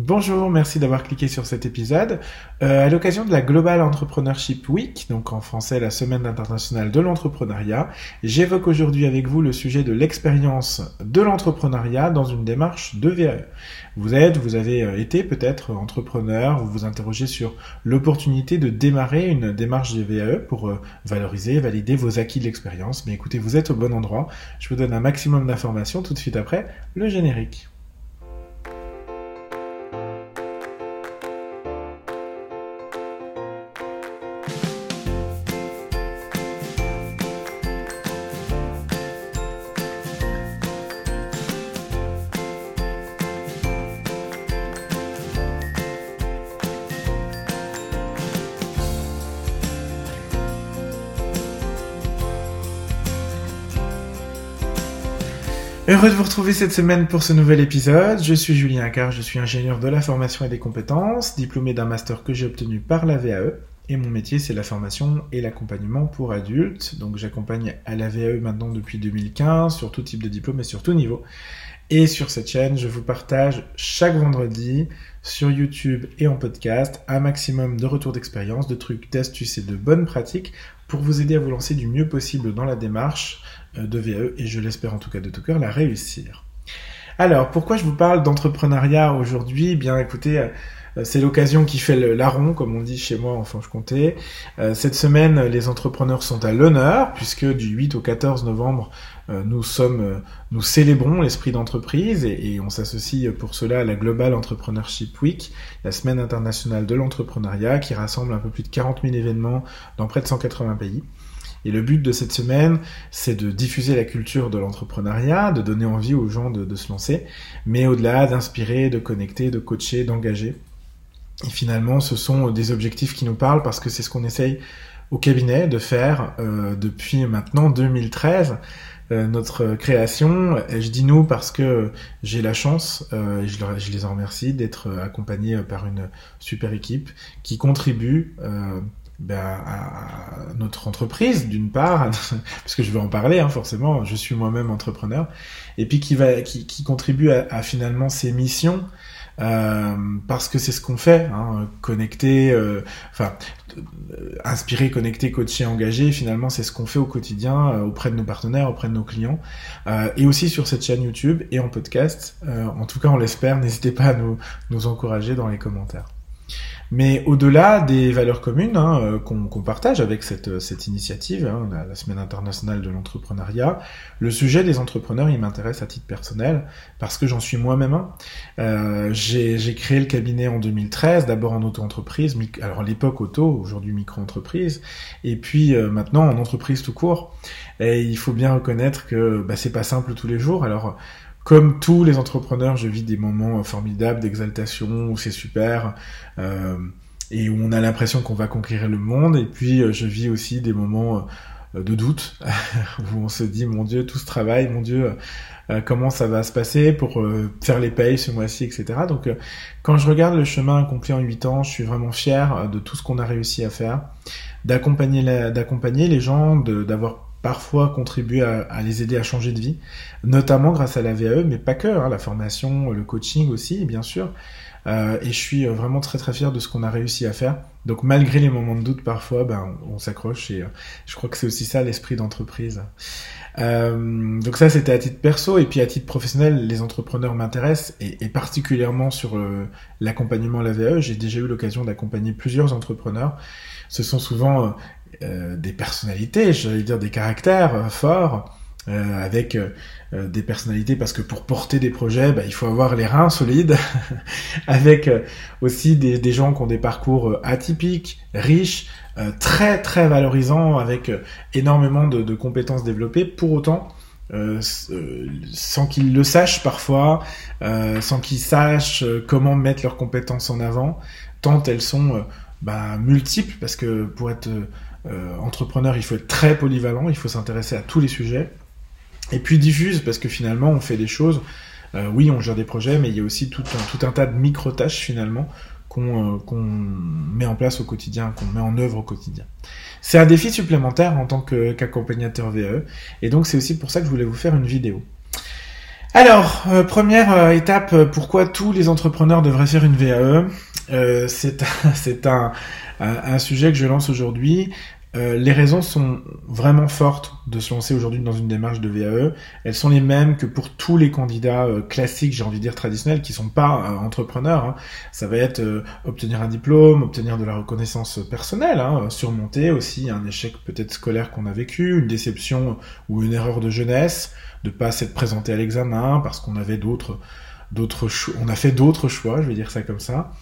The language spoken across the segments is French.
Bonjour, merci d'avoir cliqué sur cet épisode. Euh, à l'occasion de la Global Entrepreneurship Week, donc en français la Semaine internationale de l'entrepreneuriat, j'évoque aujourd'hui avec vous le sujet de l'expérience de l'entrepreneuriat dans une démarche de VAE. Vous êtes, vous avez euh, été peut-être entrepreneur, vous vous interrogez sur l'opportunité de démarrer une démarche de VAE pour euh, valoriser, valider vos acquis de l'expérience. Mais écoutez, vous êtes au bon endroit. Je vous donne un maximum d'informations tout de suite après le générique. Heureux de vous retrouver cette semaine pour ce nouvel épisode. Je suis Julien car je suis ingénieur de la formation et des compétences, diplômé d'un master que j'ai obtenu par la VAE. Et mon métier, c'est la formation et l'accompagnement pour adultes. Donc j'accompagne à la VAE maintenant depuis 2015 sur tout type de diplôme et sur tout niveau. Et sur cette chaîne, je vous partage chaque vendredi sur YouTube et en podcast un maximum de retours d'expérience, de trucs, d'astuces et de bonnes pratiques pour vous aider à vous lancer du mieux possible dans la démarche euh, de VE et je l'espère en tout cas de tout cœur la réussir. Alors, pourquoi je vous parle d'entrepreneuriat aujourd'hui? Bien écoutez, euh, c'est l'occasion qui fait le larron, comme on dit chez moi en Franche-Comté. Euh, cette semaine, les entrepreneurs sont à l'honneur, puisque du 8 au 14 novembre, nous sommes, nous célébrons l'esprit d'entreprise et, et, on s'associe pour cela à la Global Entrepreneurship Week, la semaine internationale de l'entrepreneuriat, qui rassemble un peu plus de 40 000 événements dans près de 180 pays. Et le but de cette semaine, c'est de diffuser la culture de l'entrepreneuriat, de donner envie aux gens de, se lancer, mais au-delà d'inspirer, de connecter, de coacher, d'engager. Et finalement, ce sont des objectifs qui nous parlent parce que c'est ce qu'on essaye au cabinet de faire euh, depuis maintenant 2013. Euh, notre création, et je dis nous parce que j'ai la chance, euh, et je, les en remercie, d'être accompagné par une super équipe qui contribue ben, à notre entreprise d'une part, parce que je vais en parler hein, forcément, je suis moi-même entrepreneur, et puis qui va, qui, qui contribue à, à, finalement ces missions. Euh, parce que c'est ce qu'on fait, hein, connecter, euh, enfin inspirer, connecter, coacher, engager. Finalement, c'est ce qu'on fait au quotidien euh, auprès de nos partenaires, auprès de nos clients, et aussi sur cette chaîne YouTube et en podcast. en tout cas, on l'espère. N'hésitez pas à nous encourager dans les commentaires. Mais au-delà des valeurs communes hein, euh, qu'on partage avec cette, cette initiative, hein, la, Semaine internationale de l'entrepreneuriat, le sujet des entrepreneurs, il m'intéresse à titre personnel parce que j'en suis moi-même un. Euh, J'ai créé le cabinet en 2013, d'abord en auto-entreprise, alors à l'époque auto, aujourd'hui micro-entreprise, et puis euh, maintenant en entreprise tout court. Et il faut bien reconnaître que bah, c'est pas simple tous les jours. Alors comme tous les entrepreneurs, je vis des moments formidables d'exaltation où c'est super euh, et où on a l'impression qu'on va conquérir le monde. Et puis euh, je vis aussi des moments euh, de doute où on se dit mon Dieu tout ce travail, mon Dieu comment ça va se passer pour faire les payes ce mois-ci, etc. Donc quand je regarde le chemin accompli en 8 ans, je suis vraiment fier de tout ce qu'on a réussi à faire, d'accompagner d'accompagner les gens, d'avoir parfois contribuer à, les aider à changer de vie, notamment grâce à la VAE, mais pas que, hein, la formation, le coaching aussi, bien sûr. Euh, et je suis vraiment très très fier de ce qu'on a réussi à faire. Donc malgré les moments de doute parfois, ben, on, s'accroche et euh, je crois que c'est aussi ça l'esprit d'entreprise. Euh, donc ça c'était à titre perso et puis à titre professionnel, les entrepreneurs m'intéressent et, et, particulièrement sur l'accompagnement à la VAE. J'ai déjà eu l'occasion d'accompagner plusieurs entrepreneurs. Ce sont souvent euh, des personnalités, j'allais dire des caractères euh, forts, euh, avec des personnalités parce que pour porter des projets, bah, il faut avoir les reins solides, avec aussi des, gens qui ont des parcours atypiques, riches, très très valorisants, avec énormément de, compétences développées. Pour autant, sans qu'ils le sachent parfois, sans qu'ils sachent comment mettre leurs compétences en avant, tant elles sont bah, multiples, parce que pour être euh, entrepreneur, il faut être très polyvalent, il faut s'intéresser à tous les sujets. Et puis diffuse, parce que finalement, on fait des choses. Euh, oui, on gère des projets, mais il y a aussi tout un, tout un tas de micro-tâches finalement qu'on euh, met en place au quotidien, qu'on met en œuvre au quotidien. C'est un défi supplémentaire en tant qu'accompagnateur VE, et donc c'est aussi pour ça que je voulais vous faire une vidéo. Alors, euh, première euh, étape, euh, pourquoi tous les entrepreneurs devraient faire une VAE C'est c'est un, un, sujet que je lance aujourd'hui. Les raisons sont vraiment fortes de se lancer aujourd'hui dans une démarche de VAE. Elles sont les mêmes que pour tous les candidats classiques, j'ai envie de dire traditionnels, qui sont pas entrepreneurs. Hein. Ça va être obtenir un diplôme, obtenir de la reconnaissance personnelle, hein, surmonter aussi un échec peut-être scolaire qu'on a vécu, une déception ou une erreur de jeunesse, de pas s'être présenté à l'examen parce qu'on avait d'autres d'autres on a fait d'autres choix, je vais dire ça comme ça.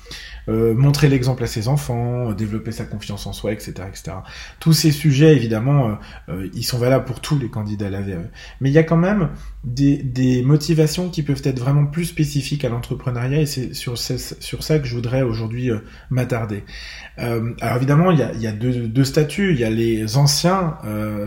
Euh, montrer l'exemple à ses enfants, euh, développer sa confiance en soi, etc., etc. Tous ces sujets, évidemment, euh, ils sont valables pour tous les candidats à la VAE. Mais il y a quand même des, motivations qui peuvent être vraiment plus spécifiques à l'entrepreneuriat et c'est sur, sur ça que je voudrais aujourd'hui m'attarder. alors évidemment, il y a, il y a deux, deux, statuts. Il y a les anciens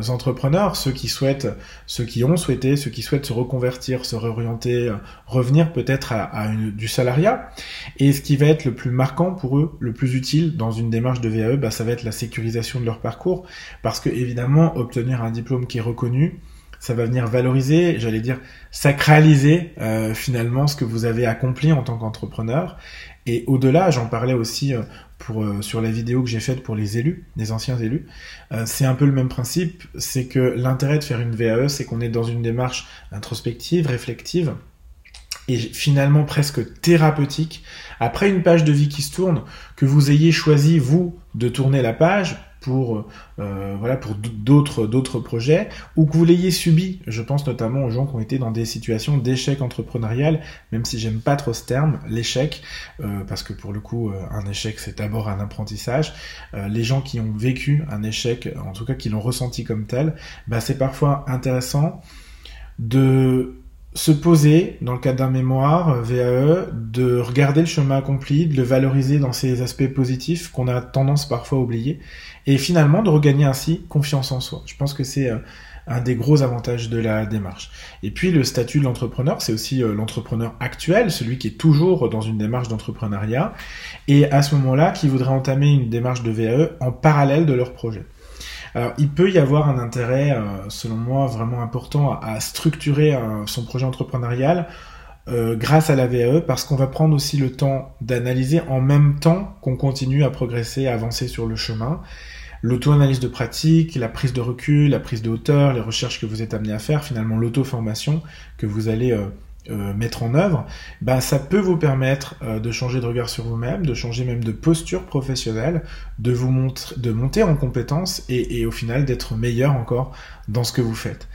entrepreneurs, ceux qui souhaitent, ceux qui ont souhaité, ceux qui souhaitent se reconvertir, se réorienter, revenir peut-être à, à une, du salariat. Et ce qui va être le plus marquant pour eux, le plus utile dans une démarche de VAE, bah, ça va être la sécurisation de leur parcours, parce que évidemment, obtenir un diplôme qui est reconnu, ça va venir valoriser, j'allais dire sacraliser euh, finalement ce que vous avez accompli en tant qu'entrepreneur. Et au-delà, j'en parlais aussi euh, pour euh, sur la vidéo que j'ai faite pour les élus, les anciens élus. c'est un peu le même principe, c'est que l'intérêt de faire une VAE, c'est qu'on est dans une démarche introspective, réflective, et finalement presque thérapeutique, après une page de vie qui se tourne, que vous ayez choisi vous de tourner la page pour euh, voilà pour d'autres d'autres projets ou que vous l'ayez subi. Je pense notamment aux gens qui ont été dans des situations d'échec entrepreneurial même si j'aime pas trop ce terme l'échec euh, parce que pour le coup euh, un échec c'est d'abord un apprentissage. Les gens qui ont vécu un échec en tout cas qui l'ont ressenti comme tel bah c'est parfois intéressant de se poser dans le cadre d'un mémoire euh, VAE, de regarder le chemin accompli, de le valoriser dans ses aspects positifs qu'on a tendance parfois à oublier, et finalement de regagner ainsi confiance en soi. Je pense que c'est euh, un des gros avantages de la démarche. Et puis le statut de l'entrepreneur, c'est aussi euh, l'entrepreneur actuel, celui qui est toujours dans une démarche d'entrepreneuriat, et à ce moment-là, qui voudrait entamer une démarche de VAE en parallèle de leur projet. Alors, il peut y avoir un intérêt, euh, selon moi, vraiment important à, structurer euh, son projet entrepreneurial euh, grâce à la VAE parce qu'on va prendre aussi le temps d'analyser en même temps qu'on continue à progresser, à avancer sur le chemin. L'auto-analyse de pratique, la prise de recul, la prise de hauteur, les recherches que vous êtes amené à faire, finalement l'auto-formation que vous allez euh, mettre en œuvre, bah, ça peut vous permettre euh, de changer de regard sur vous-même, de changer même de posture professionnelle, de vous montrer, de monter en compétences et, au final d'être meilleur encore dans ce que vous faites.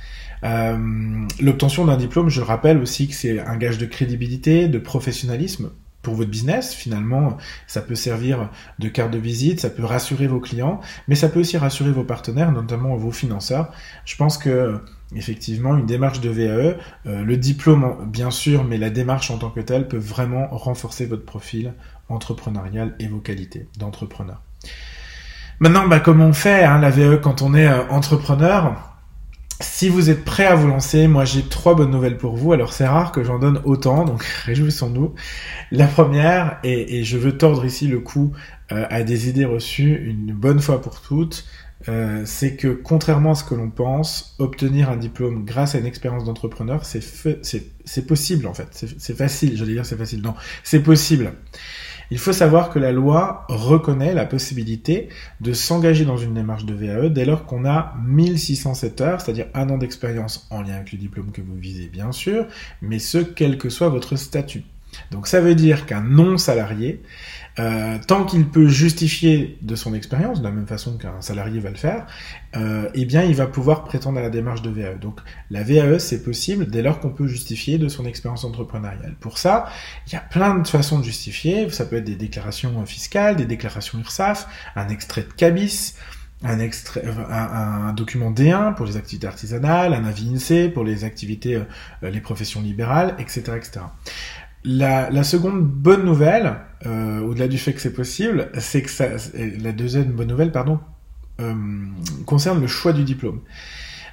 Euh, L'obtention d'un diplôme, je le rappelle aussi que c'est un gage de crédibilité, de professionnalisme pour votre business. Finalement, ça peut servir de carte de visite, ça peut rassurer vos clients, mais ça peut aussi rassurer vos partenaires, notamment vos financeurs. Je pense que effectivement, une démarche de VAE, euh, le diplôme bien sûr, mais la démarche en tant que telle peut vraiment renforcer votre profil entrepreneurial et vos qualités d'entrepreneur. Maintenant, bah, comment on fait hein, la VAE quand on est euh, entrepreneur? Si vous êtes prêt à vous lancer, moi j'ai trois bonnes nouvelles pour vous. Alors c'est rare que j'en donne autant, donc réjouissons-nous. La première, et, je veux tordre ici le coup euh, à des idées reçues une bonne fois pour toutes, euh, c'est que contrairement à ce que l'on pense, obtenir un diplôme grâce à une expérience d'entrepreneur, c'est possible en fait. C'est facile, j'allais dire c'est facile. Non, c'est possible. Il faut savoir que la loi reconnaît la possibilité de s'engager dans une démarche de VAE dès lors qu'on a 1607 heures, c'est-à-dire un an d'expérience en lien avec le diplôme que vous visez bien sûr, mais ce quel que soit votre statut. Donc ça veut dire qu'un non-salarié euh, tant qu'il peut justifier de son expérience, de la même façon qu'un salarié va le faire, euh, eh bien, il va pouvoir prétendre à la démarche de VAE. Donc, la VAE, c'est possible dès lors qu'on peut justifier de son expérience entrepreneuriale. Pour ça, il y a plein de façons de justifier. Ça peut être des déclarations fiscales, des déclarations URSAF, un extrait de CABIS, un, extrait, un, document D1 pour les activités artisanales, un avis INSEE pour les activités, euh, les professions libérales, etc., etc. La, seconde bonne nouvelle, euh, au-delà du fait que c'est possible, c'est que ça, la deuxième bonne nouvelle, pardon, euh, concerne le choix du diplôme.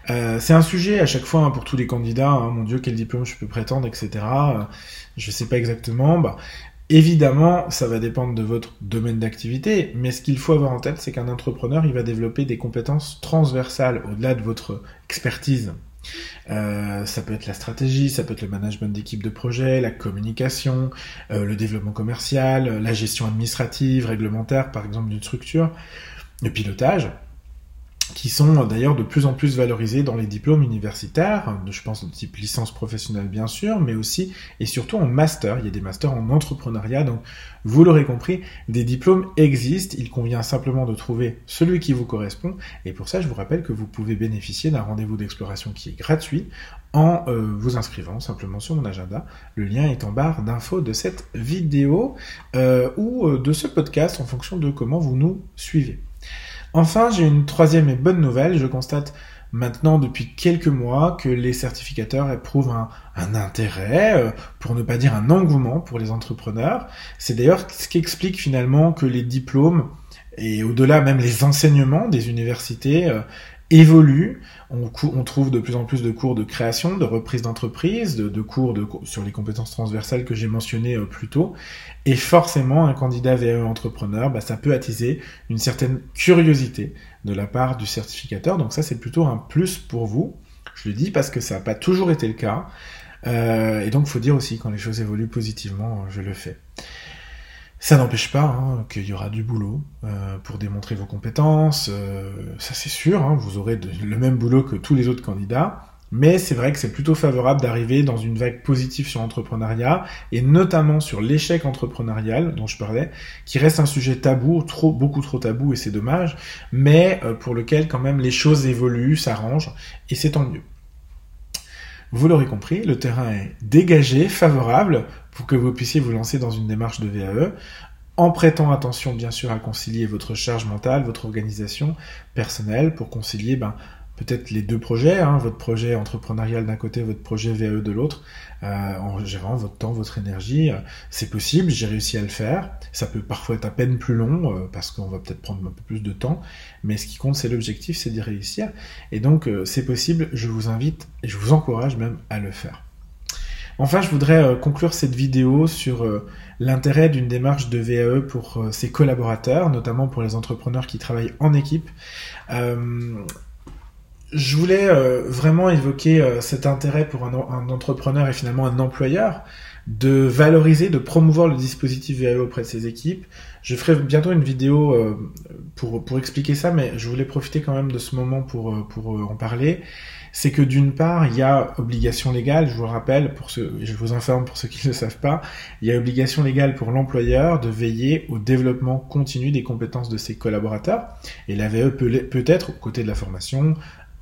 Euh, c'est un sujet à chaque fois hein, pour tous les candidats. Hein, mon Dieu, quel diplôme je peux prétendre, etc. Je sais pas exactement. Bah, évidemment, ça va dépendre de votre domaine d'activité, mais ce qu'il faut avoir en tête, c'est qu'un entrepreneur, il va développer des compétences transversales au-delà de votre expertise Euh, ça peut être la stratégie, ça peut être le management d'équipe de projet, la communication, euh, le développement commercial, la gestion administrative, réglementaire, par exemple, d'une structure, le pilotage qui sont d'ailleurs de plus en plus valorisés dans les diplômes universitaires, je pense de type licence professionnelle bien sûr, mais aussi et surtout en master. Il y a des masters en entrepreneuriat, donc vous l'aurez compris, des diplômes existent, il convient simplement de trouver celui qui vous correspond, et pour ça je vous rappelle que vous pouvez bénéficier d'un rendez-vous d'exploration qui est gratuit en euh, vous inscrivant simplement sur mon agenda. Le lien est en barre d'infos de cette vidéo euh, ou euh, de ce podcast en fonction de comment vous nous suivez. Enfin, j'ai une troisième et bonne nouvelle. Je constate maintenant depuis quelques mois que les certificateurs éprouvent un, intérêt, euh, pour ne pas dire un engouement pour les entrepreneurs. C'est d'ailleurs ce qui explique finalement que les diplômes et au-delà même les enseignements des universités euh, évolue. On, trouve de plus en plus de cours de création, de reprise d'entreprise, de, cours sur les compétences transversales que j'ai mentionnées euh, plus tôt. Et forcément, un candidat VE entrepreneur, bah, ça peut attiser une certaine curiosité de la part du certificateur. Donc ça, c'est plutôt un plus pour vous. Je le dis parce que ça n'a pas toujours été le cas. Euh, et donc, faut dire aussi quand les choses évoluent positivement, je le fais. Ça n'empêche pas hein, qu'il y aura du boulot euh, pour démontrer vos compétences, euh, ça c'est sûr, hein, vous aurez le même boulot que tous les autres candidats, mais c'est vrai que c'est plutôt favorable d'arriver dans une vague positive sur l'entrepreneuriat, et notamment sur l'échec entrepreneurial dont je parlais, qui reste un sujet tabou, trop, beaucoup trop tabou, et c'est dommage, mais euh, pour lequel quand même les choses évoluent, s'arrangent, et c'est tant mieux. Vous l'aurez compris, le terrain est dégagé, favorable pour que vous puissiez vous lancer dans une démarche de VAE en prêtant attention bien sûr à concilier votre charge mentale, votre organisation personnelle pour concilier ben, peut-être les deux projets, hein, votre projet entrepreneurial d'un côté, votre projet VAE de l'autre, euh, en gérant votre temps, votre énergie. Euh, c'est possible, j'ai réussi à le faire. Ça peut parfois être à peine plus long, euh, parce qu'on va peut-être prendre un peu plus de temps, mais ce qui compte, c'est l'objectif, c'est d'y réussir. Et donc, c'est possible, je vous invite, et je vous encourage même à le faire. Enfin, je voudrais conclure cette vidéo sur l'intérêt d'une démarche de VAE pour ses collaborateurs, notamment pour les entrepreneurs qui travaillent en équipe je voulais euh, vraiment évoquer euh, cet intérêt pour un, un, entrepreneur et finalement un employeur de valoriser, de promouvoir le dispositif VAE auprès de ses équipes. Je ferai bientôt une vidéo euh, pour, pour expliquer ça, mais je voulais profiter quand même de ce moment pour, pour en parler. C'est que d'une part, il y a obligation légale, je vous le rappelle, pour ceux, je vous informe pour ceux qui ne le savent pas, il y a obligation légale pour l'employeur de veiller au développement continu des compétences de ses collaborateurs. Et la VAE peut, peut être, aux côtés de la formation,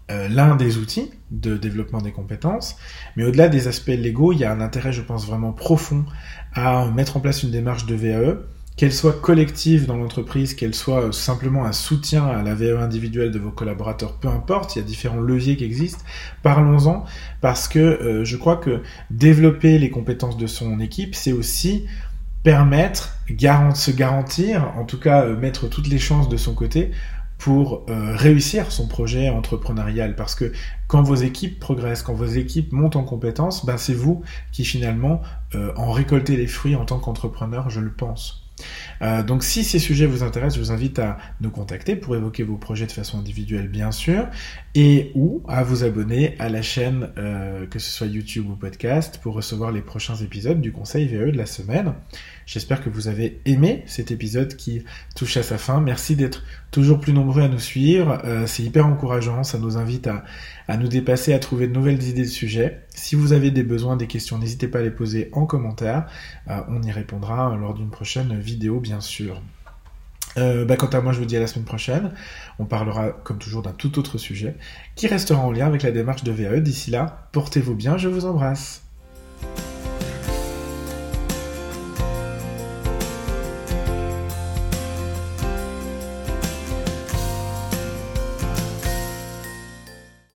euh, l'un des outils de développement des compétences, mais au-delà des aspects légaux, il y a un intérêt, je pense, vraiment profond à mettre en place une démarche de VAE, qu'elle soit collective dans l'entreprise, qu'elle soit simplement un soutien à la VAE individuelle de vos collaborateurs, peu importe, il y a différents leviers qui existent, parlons-en, parce que euh, je crois que développer les compétences de son équipe, c'est aussi permettre, se garantir, en tout cas euh, mettre toutes les chances de son côté pour euh, réussir son projet entrepreneurial. Parce que quand vos équipes progressent, quand vos équipes montent en compétences, ben c'est vous qui finalement euh, en récoltez les fruits en tant qu'entrepreneur, je le pense. Euh, donc si ces sujets vous intéressent, je vous invite à nous contacter pour évoquer vos projets de façon individuelle bien sûr, et ou à vous abonner à la chaîne, que ce soit YouTube ou podcast, pour recevoir les prochains épisodes du Conseil VE de la semaine. J'espère que vous avez aimé cet épisode qui touche à sa fin. Merci d'être toujours plus nombreux à nous suivre. Euh, c'est hyper encourageant. Ça nous invite à, à, nous dépasser, à trouver de nouvelles idées de sujets. Si vous avez des besoins, des questions, n'hésitez pas à les poser en commentaire. Euh, on y répondra lors d'une prochaine vidéo, bien sûr. Euh, bah, quant à moi, je vous dis à la semaine prochaine. On parlera, comme toujours, d'un tout autre sujet qui restera en lien avec la démarche de VAE. D'ici là, portez-vous bien, je vous embrasse.